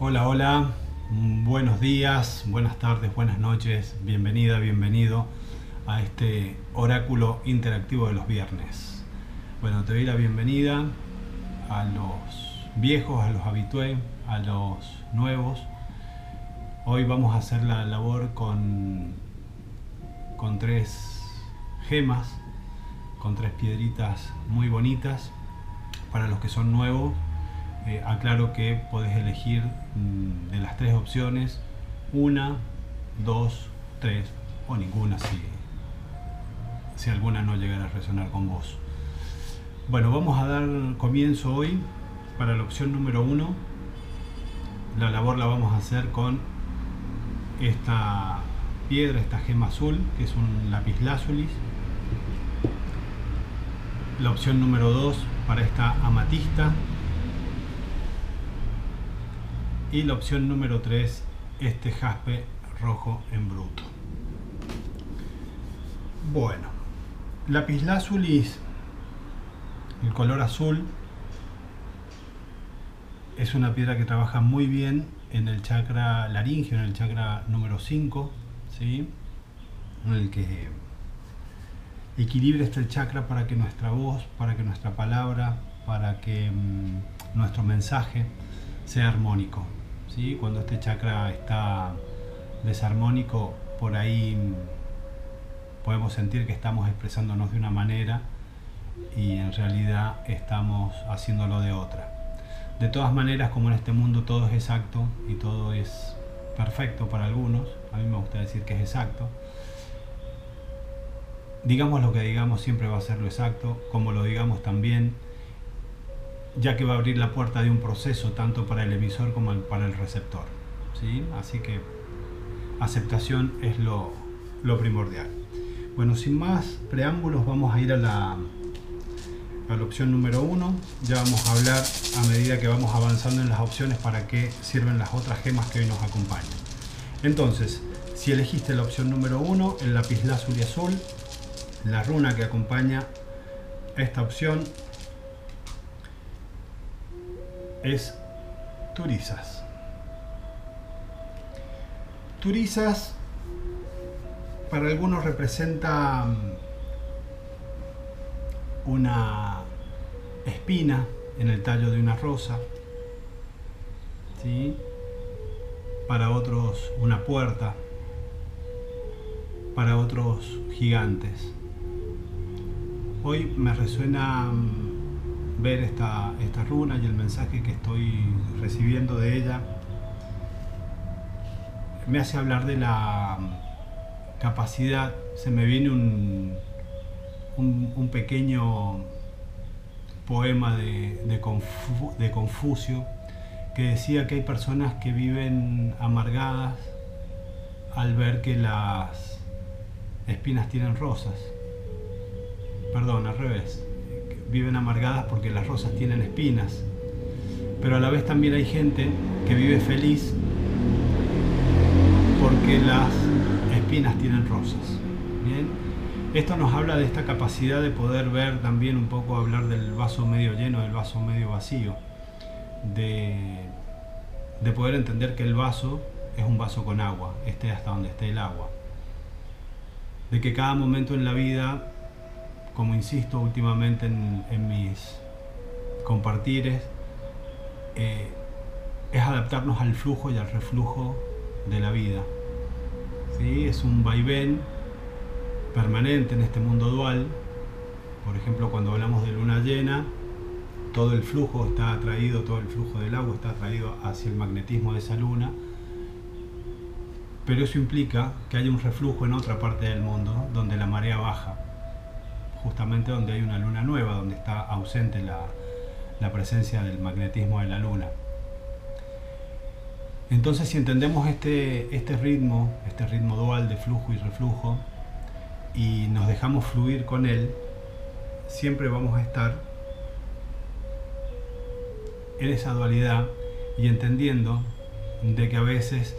Hola, hola, buenos días, buenas tardes, buenas noches, bienvenida, bienvenido a este oráculo interactivo de los viernes. Bueno, te doy la bienvenida a los viejos, a los habitués, a los nuevos. Hoy vamos a hacer la labor con, con tres gemas, con tres piedritas muy bonitas. Para los que son nuevos, eh, aclaro que podés elegir mm, de las tres opciones una, dos, tres o ninguna si, si alguna no llegara a resonar con vos. Bueno, vamos a dar comienzo hoy para la opción número uno. La labor la vamos a hacer con esta piedra, esta gema azul, que es un lápiz lazulis. La opción número dos para esta amatista, y la opción número 3, este jaspe rojo en bruto. Bueno, lapislazulis, el color azul, es una piedra que trabaja muy bien en el chakra laringio, en el chakra número 5, ¿sí? en el que equilibra este chakra para que nuestra voz, para que nuestra palabra, para que mm, nuestro mensaje sea armónico. Cuando este chakra está desarmónico, por ahí podemos sentir que estamos expresándonos de una manera y en realidad estamos haciéndolo de otra. De todas maneras, como en este mundo todo es exacto y todo es perfecto para algunos, a mí me gusta decir que es exacto, digamos lo que digamos siempre va a ser lo exacto, como lo digamos también ya que va a abrir la puerta de un proceso tanto para el emisor como para el receptor. ¿sí? Así que aceptación es lo, primordial. Bueno, sin más preámbulos, vamos a ir a la, a la opción número uno. Ya vamos a hablar a medida que vamos avanzando en las opciones para qué sirven las otras gemas que hoy nos acompañan. Entonces, si elegiste la opción número uno, el lápiz y azul, la runa que acompaña esta opción es Turizas. Turizas para algunos representa mm, una espina en el tallo de una rosa, ¿sí? para otros una puerta, para otros gigantes. Hoy me resuena mm, ver esta, esta runa y el mensaje que estoy recibiendo de ella me hace hablar de la capacidad, se me viene un, un, pequeño poema de, de, Confucio que decía que hay personas que viven amargadas al ver que las espinas tienen rosas. Perdón, al revés viven amargadas porque las rosas tienen espinas, pero a la vez también hay gente que vive feliz porque las espinas tienen rosas. Bien, esto nos habla de esta capacidad de poder ver también un poco hablar del vaso medio lleno, del vaso medio vacío, de, de poder entender que el vaso es un vaso con agua, esté hasta donde esté el agua, de que cada momento en la vida como insisto últimamente en, mis compartires, eh, es adaptarnos al flujo y al reflujo de la vida. ¿Sí? Es un vaivén permanente en este mundo dual. Por ejemplo, cuando hablamos de luna llena, todo el flujo está atraído, todo el flujo del agua está atraído hacia el magnetismo de esa luna. Pero eso implica que hay un reflujo en otra parte del mundo donde la marea baja justamente donde hay una luna nueva, donde está ausente la, presencia del magnetismo de la luna. Entonces si entendemos este, este ritmo, este ritmo dual de flujo y reflujo, y nos dejamos fluir con él, siempre vamos a estar en esa dualidad y entendiendo de que a veces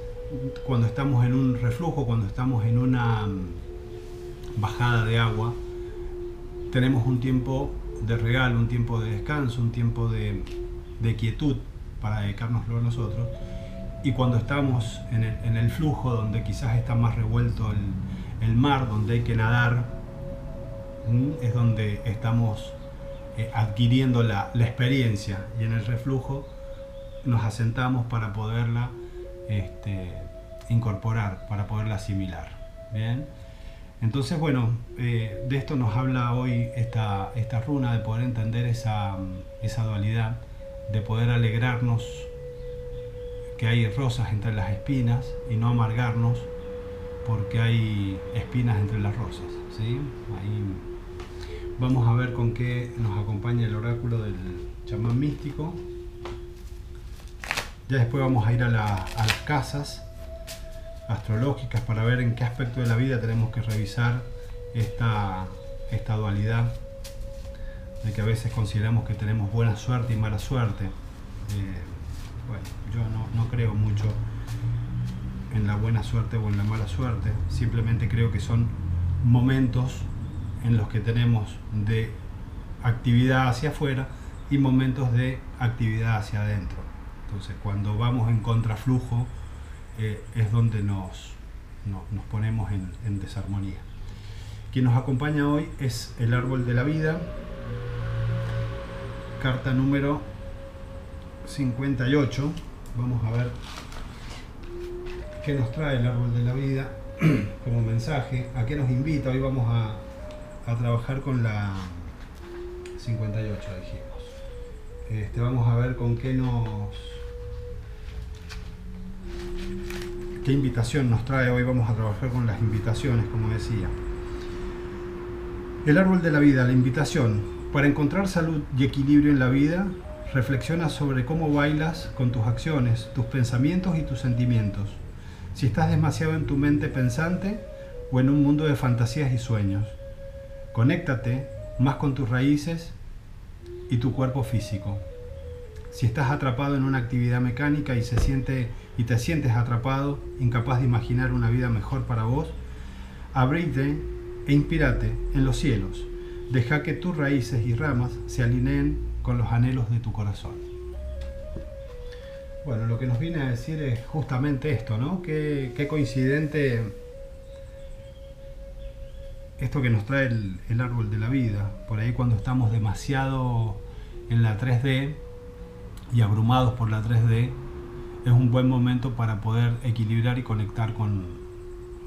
cuando estamos en un reflujo, cuando estamos en una mm, bajada de agua, tenemos un tiempo de regalo, un tiempo de descanso, un tiempo de, quietud para dedicárnoslo a nosotros. y cuando estamos en el, flujo, donde quizás está más revuelto el, mar, donde hay que nadar, es donde estamos eh, adquiriendo la, experiencia y en el reflujo nos asentamos para poderla este, incorporar, para poderla asimilar. Bien. Entonces, bueno, eh, de esto nos habla hoy esta, esta runa, de poder entender esa, esa dualidad, de poder alegrarnos que hay rosas entre las espinas y no amargarnos porque hay espinas entre las rosas. ¿sí? Ahí vamos a ver con qué nos acompaña el oráculo del chamán místico. Ya después vamos a ir a, las casas astrológicas para ver en qué aspecto de la vida tenemos que revisar esta, esta dualidad de que a veces consideramos que tenemos buena suerte y mala suerte. Eh, bueno, yo no, creo mucho en la buena suerte o en la mala suerte, simplemente creo que son momentos en los que tenemos de actividad hacia afuera y momentos de actividad hacia adentro. Entonces, cuando vamos en contraflujo es donde nos, nos ponemos en, en, desarmonía. Quien nos acompaña hoy es el árbol de la vida, carta número 58. Vamos a ver qué nos trae el árbol de la vida como mensaje, a qué nos invita. Hoy vamos a, trabajar con la 58, dijimos. Este, vamos a ver con qué nos... qué invitación nos trae. Hoy vamos a trabajar con las invitaciones, como decía. El árbol de la vida, la invitación. Para encontrar salud y equilibrio en la vida, Reflexiona sobre cómo bailas con tus acciones, tus pensamientos y tus sentimientos. Si estás demasiado en tu mente pensante o en un mundo de fantasías y sueños. Conéctate más con tus raíces y tu cuerpo físico. Si estás atrapado en una actividad mecánica y, se siente, y te sientes atrapado, incapaz de imaginar una vida mejor para vos, abrite e inspírate en los cielos. Deja que tus raíces y ramas se alineen con los anhelos de tu corazón. Bueno, lo que nos viene a decir es justamente esto, ¿no? Qué, coincidente esto que nos trae el, el, árbol de la vida. Por ahí cuando estamos demasiado en la 3D y abrumados por la 3D, es un buen momento para poder equilibrar y conectar con,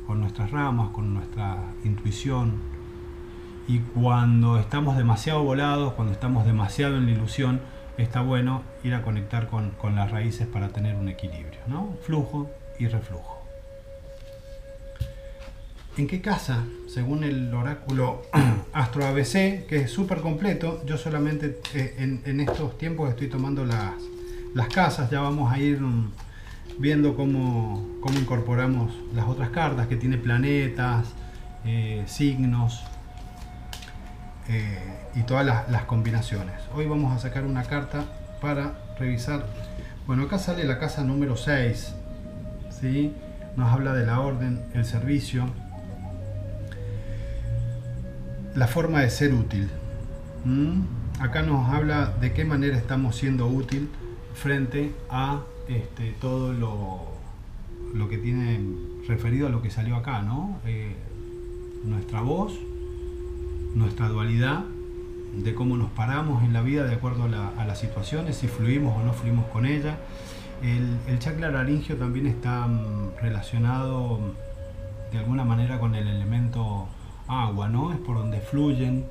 con nuestras ramas, con nuestra intuición, y cuando estamos demasiado volados, cuando estamos demasiado en la ilusión, está bueno ir a conectar con, las raíces para tener un equilibrio, ¿no? Flujo y reflujo. ¿En qué casa? Según el oráculo Astro ABC, que es súper completo, yo solamente eh, en, estos tiempos estoy tomando las, las casas, ya vamos a ir mm, viendo cómo, cómo incorporamos las otras cartas, que tiene planetas, eh, signos, eh, y todas las, combinaciones. Hoy vamos a sacar una carta para revisar. Bueno, acá sale la casa número 6. ¿sí? Nos habla de la orden, el servicio, la forma de ser útil. Acá nos habla de qué manera estamos siendo útil frente a este, todo lo, lo, que tiene referido a lo que salió acá, ¿no? Eh, nuestra voz, nuestra dualidad de cómo nos paramos en la vida de acuerdo a, las situaciones, si fluimos o no fluimos con ella. El, el chakra laringio también está mm, relacionado de alguna manera con el elemento agua, ¿no? Es por donde fluyen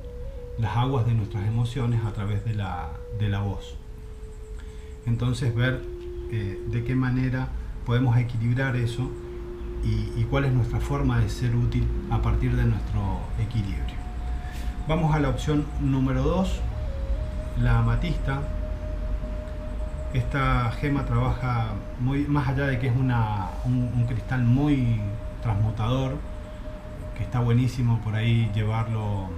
las aguas de nuestras emociones a través de la, de la voz. Entonces ver eh, de qué manera podemos equilibrar eso y, cuál es nuestra forma de ser útil a partir de nuestro equilibrio. Vamos a la opción número 2, la amatista. Esta gema trabaja muy más allá de que es una, un, cristal muy transmutador, que está buenísimo por ahí llevarlo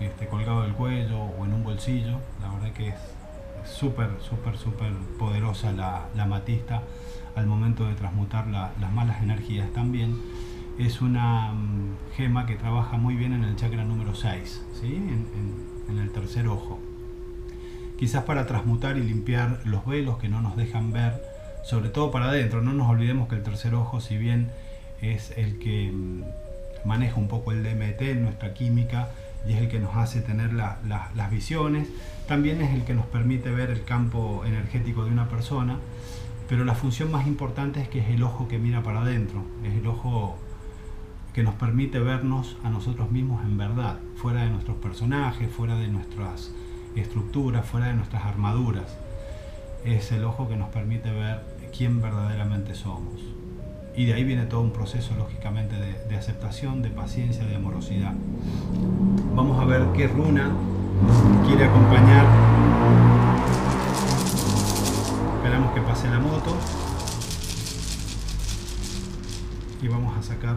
este, colgado del cuello o en un bolsillo. La verdad que es súper, súper, súper poderosa la, amatista al momento de transmutar las malas energías también es una mm, gema que trabaja muy bien en el chakra número 6, ¿sí? en, el tercer ojo. Quizás para transmutar y limpiar los velos que no nos dejan ver sobre todo para adentro. No nos olvidemos que el tercer ojo, si bien es el que mm, maneja un poco el DMT en nuestra química y es el que nos hace tener las visiones, también es el que nos permite ver el campo energético de una persona, pero la función más importante es que es el ojo que mira para adentro, es el ojo que nos permite vernos a nosotros mismos en verdad, fuera de nuestros personajes, fuera de nuestras estructuras, fuera de nuestras armaduras. Es el ojo que nos permite ver quién verdaderamente somos. Y de ahí viene todo un proceso, lógicamente, de, aceptación, de paciencia, de amorosidad. Vamos a ver qué runa quiere acompañar. Esperamos que pase la moto. Y vamos a sacar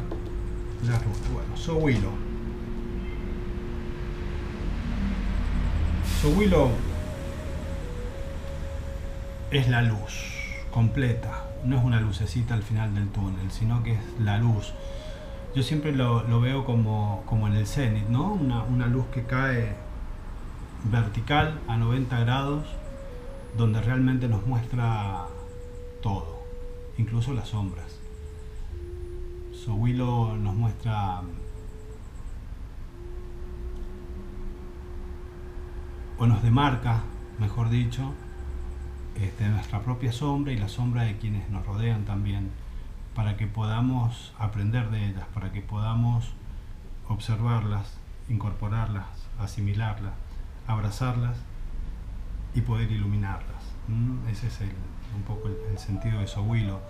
la runa. Bueno, Sowilo. Sowilo es la luz completa no es una lucecita al final del túnel, sino que es la luz. Yo siempre lo, veo como, como, en el cenit, ¿no? Una, luz que cae vertical a 90 grados, donde realmente nos muestra todo, incluso las sombras. Sowilo nos muestra o nos demarca, mejor dicho, este, nuestra propia sombra y la sombra de quienes nos rodean también, para que podamos aprender de ellas, para que podamos observarlas, incorporarlas, asimilarlas, abrazarlas y poder iluminarlas. Ese es un poco el, sentido de Sowilo.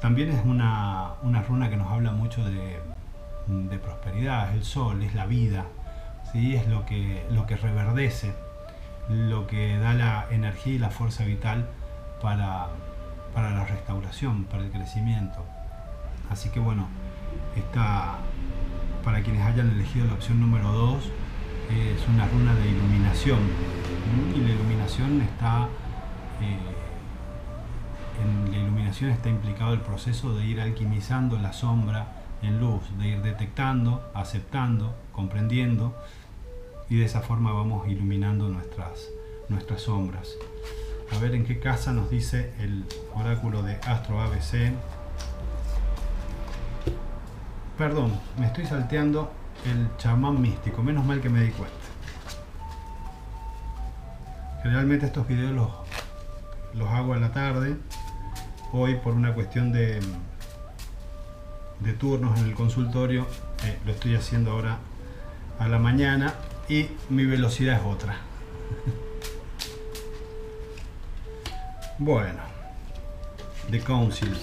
También es una, runa que nos habla mucho de, prosperidad, es el sol, es la vida, ¿sí? es lo que, lo que reverdece lo que da la energía y la fuerza vital para, la restauración, para el crecimiento. Así que bueno, esta, para quienes hayan elegido la opción número 2, es una runa de iluminación. Y la iluminación está. Eh, la iluminación está implicado el proceso de ir alquimizando la sombra en luz, de ir detectando, aceptando, comprendiendo y de esa forma vamos iluminando nuestras, nuestras sombras. A ver en qué casa nos dice el oráculo de Astro ABC. Perdón, me estoy salteando el chamán místico, menos mal que me di cuenta. Generalmente estos videos los, los hago a la tarde. Hoy por una cuestión de, de turnos en el consultorio, eh, lo estoy haciendo ahora a la mañana y mi velocidad es otra. Bueno, The Council,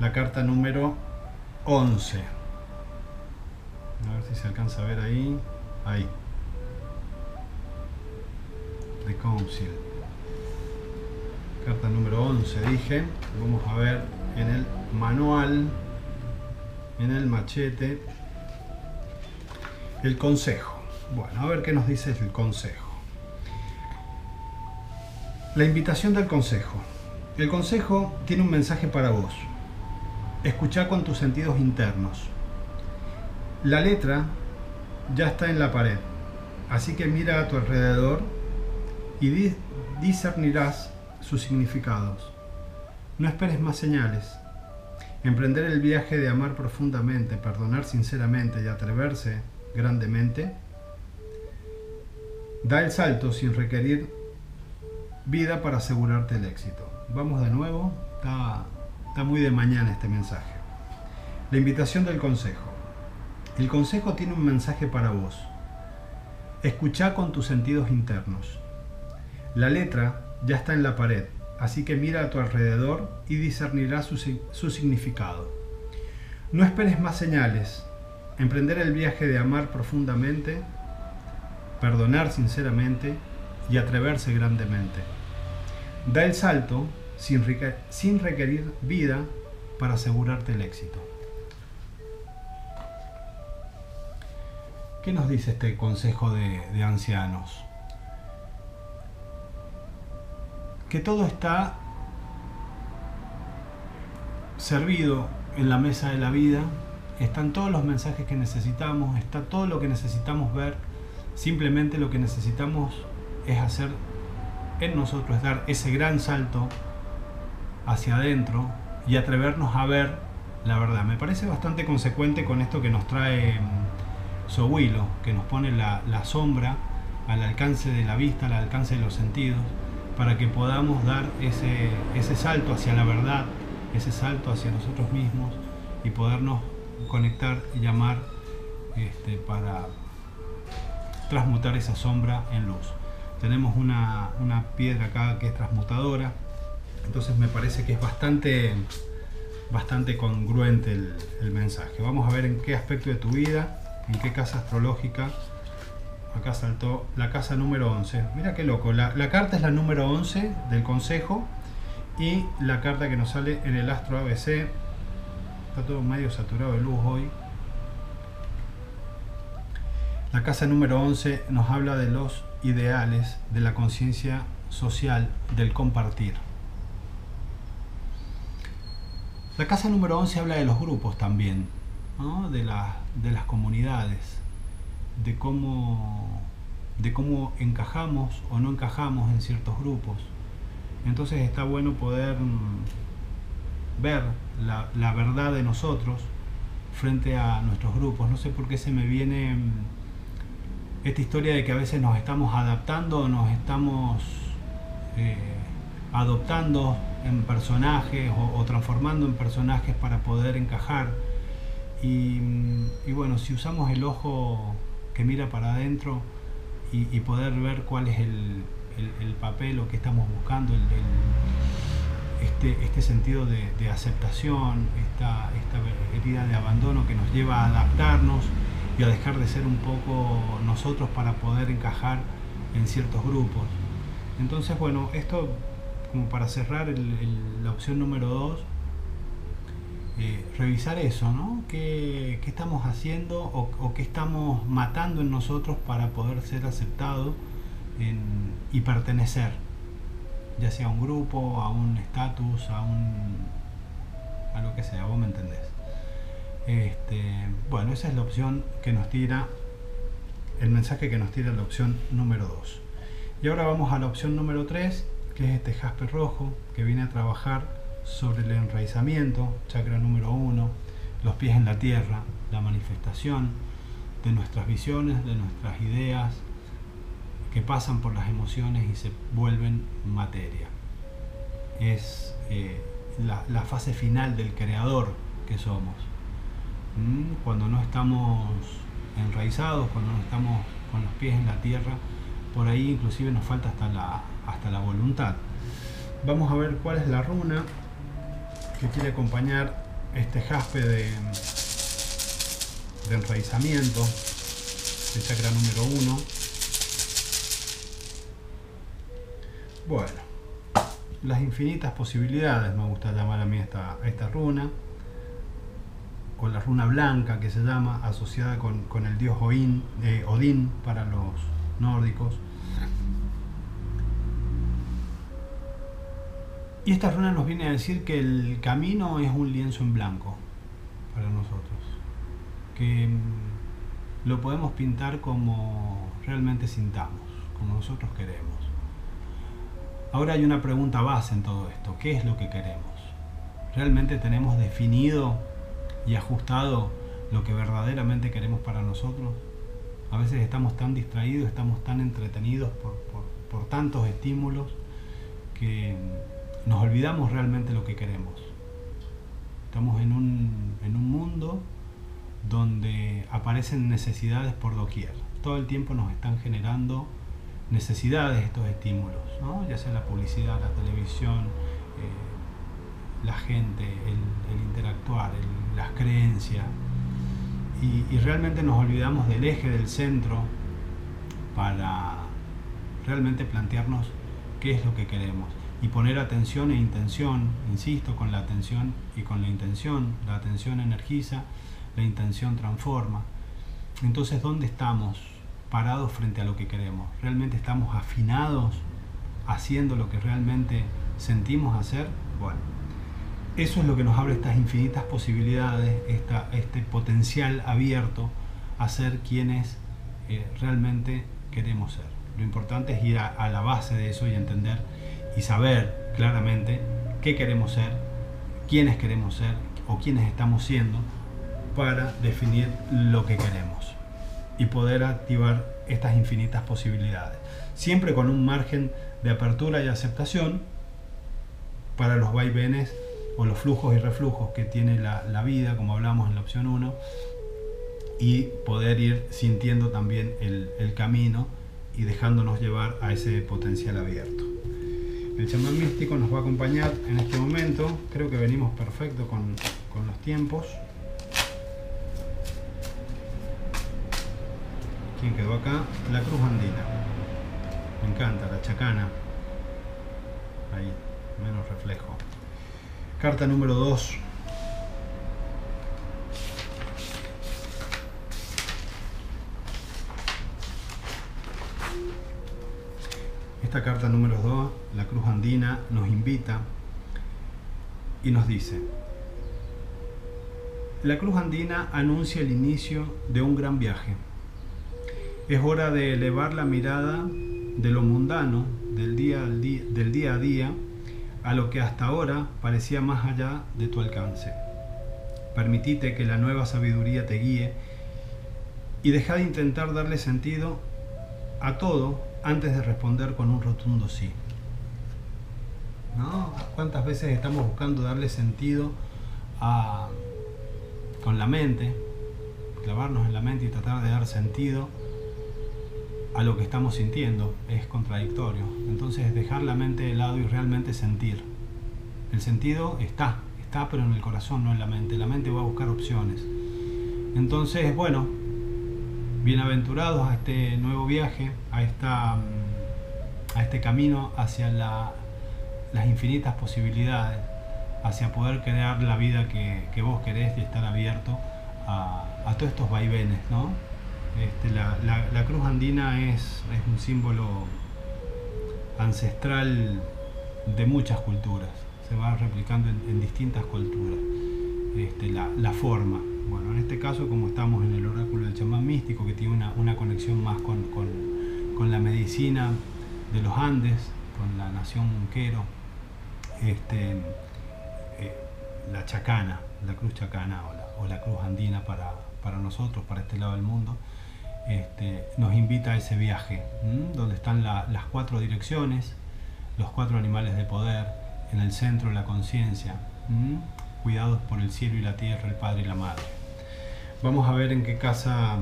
la carta número 11. A ver si se alcanza a ver ahí. Ahí. The Council. Carta número 11, dije. Vamos a ver en el manual, en el machete, el consejo. Bueno, a ver qué nos dice el consejo. La invitación del consejo. El consejo tiene un mensaje para vos. Escucha con tus sentidos internos. La letra ya está en la pared, así que mira a tu alrededor y discernirás sus significados. No esperes más señales. Emprender el viaje de amar profundamente, perdonar sinceramente y atreverse grandemente Da el salto sin requerir vida para asegurarte el éxito. Vamos de nuevo, está, muy de mañana este mensaje. La invitación del consejo. El consejo tiene un mensaje para vos. Escucha con tus sentidos internos. La letra ya está en la pared, así que mira a tu alrededor y discernirás su significado. No esperes más señales. Emprender el viaje de amar profundamente perdonar sinceramente y atreverse grandemente. Da el salto sin, requerir vida para asegurarte el éxito. ¿Qué nos dice este consejo de, de ancianos? Que todo está servido en la mesa de la vida, están todos los mensajes que necesitamos, está todo lo que necesitamos ver Simplemente lo que necesitamos es hacer en nosotros, dar ese gran salto hacia adentro y atrevernos a ver la verdad. Me parece bastante consecuente con esto que nos trae mm, Sohuilo, que nos pone la, la sombra al alcance de la vista, al alcance de los sentidos, para que podamos dar ese, ese salto hacia la verdad, ese salto hacia nosotros mismos y podernos conectar y llamar este, para transmutar esa sombra en luz. Tenemos una, una piedra acá que es transmutadora, entonces me parece que es bastante, bastante congruente el, el mensaje. Vamos a ver en qué aspecto de tu vida, en qué casa astrológica acá saltó la casa número 11. Mira qué loco, la, la, carta es la número 11 del consejo y la carta que nos sale en el astro ABC. Está todo medio saturado de luz hoy. La casa número 11 nos habla de los ideales, de la conciencia social, del compartir. La casa número 11 habla de los grupos también, de, de las comunidades de cómo, de cómo encajamos o no encajamos en ciertos grupos. Entonces está bueno poder ver la, la verdad de nosotros frente a nuestros grupos. No sé por qué se me viene esta historia de que a veces nos estamos adaptando, nos estamos eh, adoptando en personajes o, transformando en personajes para poder encajar. Y, bueno, si usamos el ojo que mira para adentro y, poder ver cuál es el, el, el, papel o que estamos buscando, el, este, este sentido de, de, aceptación, esta, esta herida de abandono que nos lleva a adaptarnos y a dejar de ser un poco nosotros para poder encajar en ciertos grupos. Entonces, bueno, esto como para cerrar la opción número 2, eh, revisar eso, ¿no? ¿Qué, qué estamos haciendo o, o, qué estamos matando en nosotros para poder ser aceptado y pertenecer? Ya sea a un grupo, a un estatus, a un. a lo que sea, vos me entendés. Este, bueno, esa es la opción que nos tira, el mensaje que nos tira la opción número 2. Y ahora vamos a la opción número 3, que es este jaspe rojo, que viene a trabajar sobre el enraizamiento, chakra número uno, los pies en la tierra, la manifestación de nuestras visiones, de nuestras ideas, que pasan por las emociones y se vuelven materia. Es eh, la, fase final del creador que somos. ¿Mm? Cuando no estamos enraizados, cuando no estamos con los pies en la tierra, por ahí inclusive nos falta hasta la, hasta la voluntad. Vamos a ver cuál es la runa que quiere acompañar este jaspe de, enraizamiento de chakra número 1. Bueno, las infinitas posibilidades, me gusta llamar a mí esta, esta runa, o la runa blanca que se llama, asociada con, con el dios Odín, eh, Odín para los nórdicos. Y esta runa nos viene a decir que el camino es un lienzo en blanco para nosotros, que mm, lo podemos pintar como realmente sintamos, como nosotros queremos. Ahora hay una pregunta base en todo esto, ¿qué es lo que queremos? ¿Realmente tenemos definido y ajustado lo que verdaderamente queremos para nosotros? A veces estamos tan distraídos, estamos tan entretenidos por, por, tantos estímulos que nos olvidamos realmente lo que queremos. Estamos en un, en un mundo donde aparecen necesidades por doquier. Todo el tiempo nos están generando necesidades estos estímulos, ya sea la publicidad, la televisión, eh, la gente, el, el interactuar, el, las creencias. Y, y realmente nos olvidamos del eje, del centro, para realmente plantearnos qué es lo que queremos y poner atención e intención, insisto, con la atención y con la intención. La atención energiza, la intención transforma. Entonces, ¿dónde estamos parados frente a lo que queremos? ¿Realmente estamos afinados haciendo lo que realmente sentimos hacer? Bueno, eso es lo que nos abre estas infinitas posibilidades, este potencial abierto a ser quienes eh, realmente queremos ser. Lo importante es ir a, a la base de eso y entender y saber claramente qué queremos ser, quiénes queremos ser o quiénes estamos siendo para definir lo que queremos y poder activar estas infinitas posibilidades. Siempre con un margen de apertura y aceptación para los vaivenes o los flujos y reflujos que tiene la, vida, como hablamos en la opción 1, y poder ir sintiendo también el, camino y dejándonos llevar a ese potencial abierto. El chamán místico nos va a acompañar en este momento, creo que venimos perfecto con, con los tiempos. ¿Quién quedó acá? La cruz andina. Me encanta, la chacana. Ahí, menos reflejo. Carta número 2. Esta carta número 2, la Cruz Andina, nos invita y nos dice, la Cruz Andina anuncia el inicio de un gran viaje. Es hora de elevar la mirada de lo mundano, del día, del día a día, a lo que hasta ahora parecía más allá de tu alcance. Permitite que la nueva sabiduría te guíe y deja de intentar darle sentido a todo antes de responder con un rotundo sí. ¿No? ¿Cuántas veces estamos buscando darle sentido a, con la mente, clavarnos en la mente y tratar de dar sentido a lo que estamos sintiendo es contradictorio. Entonces dejar la mente de lado y realmente sentir. El sentido está, está pero en el corazón, no en la mente. La mente va a buscar opciones. Entonces, bueno, bienaventurados a este nuevo viaje, a, esta, a este camino hacia las infinitas posibilidades, hacia poder crear la vida que, vos querés y estar abierto a, a todos estos vaivenes, ¿no? Este, la, cruz andina es, un símbolo ancestral de muchas culturas, se va replicando en, distintas culturas. Este, la, forma, bueno, en este caso como estamos en el oráculo del chamán místico, que tiene una, conexión más con, la medicina de los Andes, con la nación Quero, este, eh, la chacana, la cruz chacana o la, cruz andina para, para nosotros, para este lado del mundo, este, nos invita a ese viaje, donde están las cuatro direcciones, los cuatro animales de poder, en el centro la conciencia, cuidados por el cielo y la tierra, el Padre y la Madre. Vamos a ver en qué casa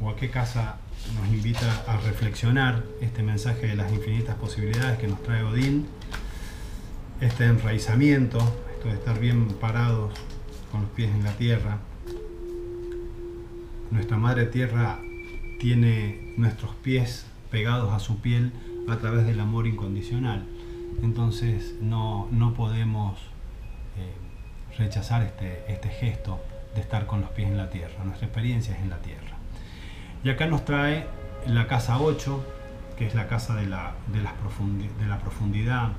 o a qué casa nos invita a reflexionar este mensaje de las infinitas posibilidades que nos trae Odín, este enraizamiento, esto de estar bien parados con los pies en la tierra, nuestra Madre Tierra tiene nuestros pies pegados a su piel a través del amor incondicional. Entonces no, podemos eh, rechazar este, este gesto de estar con los pies en la tierra. Nuestra experiencia es en la tierra. Y acá nos trae la casa 8, que es la casa de la, de de la profundidad.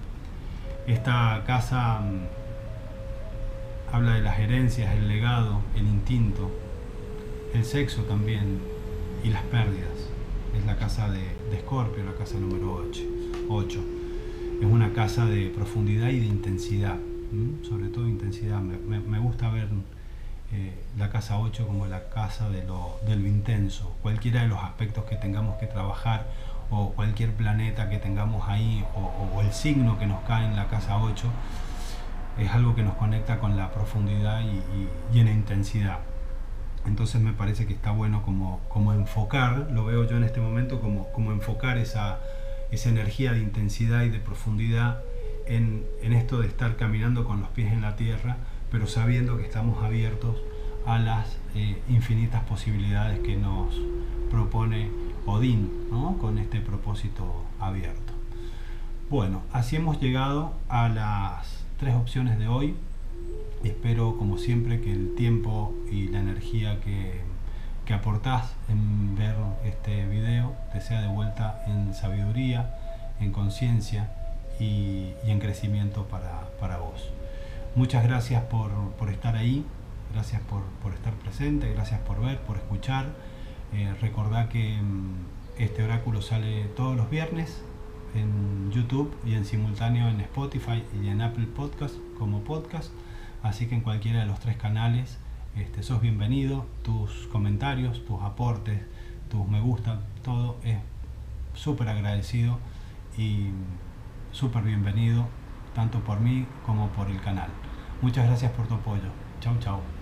Esta casa mm, habla de las herencias, el legado, el instinto, el sexo también y las pérdidas. Es la casa de, Escorpio, la casa número 8. Es una casa de profundidad y de intensidad, sobre todo intensidad. Me, gusta ver eh, la casa 8 como la casa de lo, intenso. Cualquiera de los aspectos que tengamos que trabajar o cualquier planeta que tengamos ahí o, el signo que nos cae en la casa 8 es algo que nos conecta con la profundidad y, y, y en la intensidad. Entonces me parece que está bueno como, como enfocar, lo veo yo en este momento, como, como enfocar esa, esa energía de intensidad y de profundidad en, en, esto de estar caminando con los pies en la tierra, pero sabiendo que estamos abiertos a las eh, infinitas posibilidades que nos propone Odín, ¿no? con este propósito abierto. Bueno, así hemos llegado a las tres opciones de hoy espero, como siempre, que el tiempo y la energía que, que aportás en ver este video te sea de vuelta en sabiduría, en conciencia y, en crecimiento para, vos. Muchas gracias por, estar ahí, gracias por, estar presente, gracias por ver, por escuchar. Eh, recordá que mm, este oráculo sale todos los viernes en YouTube y en simultáneo en Spotify y en Apple Podcast como podcast. Así que en cualquiera de los tres canales este, sos bienvenido. Tus comentarios, tus aportes, tus me gusta, todo es súper agradecido y súper bienvenido tanto por mí como por el canal. Muchas gracias por tu apoyo. Chau, chau.